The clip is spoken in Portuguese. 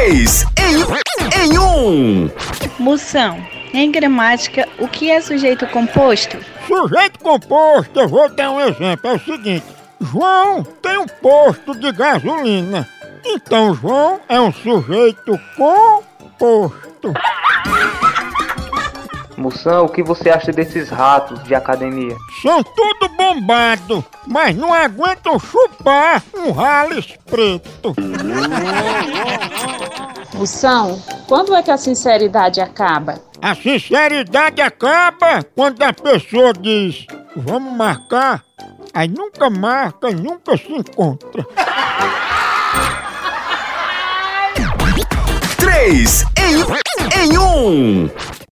Três em, em um. Moção. Em gramática, o que é sujeito composto? Sujeito composto, eu vou dar um exemplo. É o seguinte: João tem um posto de gasolina. Então João é um sujeito composto. Moção, o que você acha desses ratos de academia? São tudo bombado, mas não aguentam chupar um rales preto. Moção, quando é que a sinceridade acaba? A sinceridade acaba quando a pessoa diz: Vamos marcar, aí nunca marca e nunca se encontra. Três em, em um.